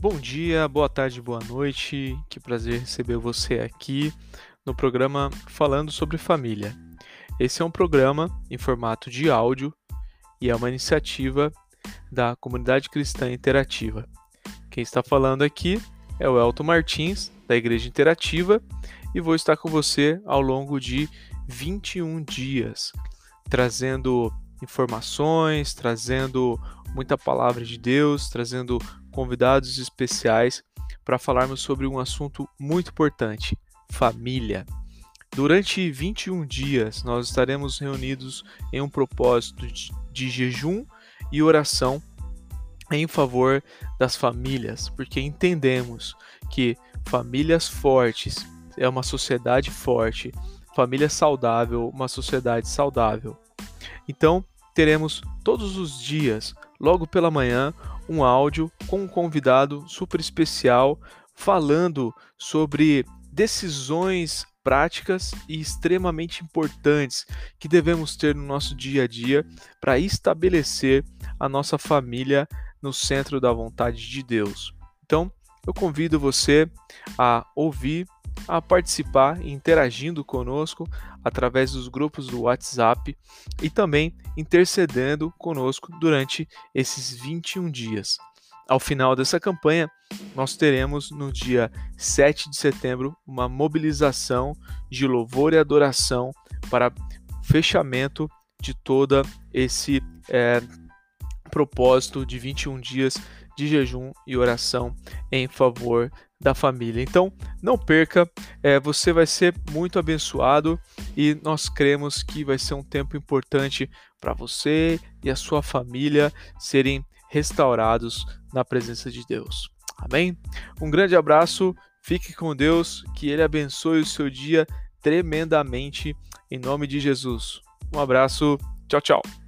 Bom dia, boa tarde, boa noite. Que prazer receber você aqui no programa Falando sobre Família. Esse é um programa em formato de áudio e é uma iniciativa da Comunidade Cristã Interativa. Quem está falando aqui é o Elton Martins, da Igreja Interativa, e vou estar com você ao longo de 21 dias, trazendo informações, trazendo muita palavra de Deus, trazendo convidados especiais para falarmos sobre um assunto muito importante: família. Durante 21 dias, nós estaremos reunidos em um propósito de, jejum e oração em favor das famílias, porque entendemos que famílias fortes é uma sociedade forte, família saudável, uma sociedade saudável. Então, teremos todos os dias, logo pela manhã, um áudio com um convidado super especial falando sobre decisões práticas e extremamente importantes que devemos ter no nosso dia a dia para estabelecer a nossa família no centro da vontade de Deus. Então, eu convido você a ouvir a participar interagindo conosco através dos grupos do WhatsApp e também intercedendo conosco durante esses 21 dias. Ao final dessa campanha, nós teremos no dia 7 de setembro uma mobilização de louvor e adoração para fechamento de toda esse é, propósito de 21 dias de jejum e oração em favor da família. Então, não perca, é, você vai ser muito abençoado e nós cremos que vai ser um tempo importante para você e a sua família serem restaurados na presença de Deus. Amém? Um grande abraço, fique com Deus, que Ele abençoe o seu dia tremendamente, em nome de Jesus. Um abraço, tchau, tchau.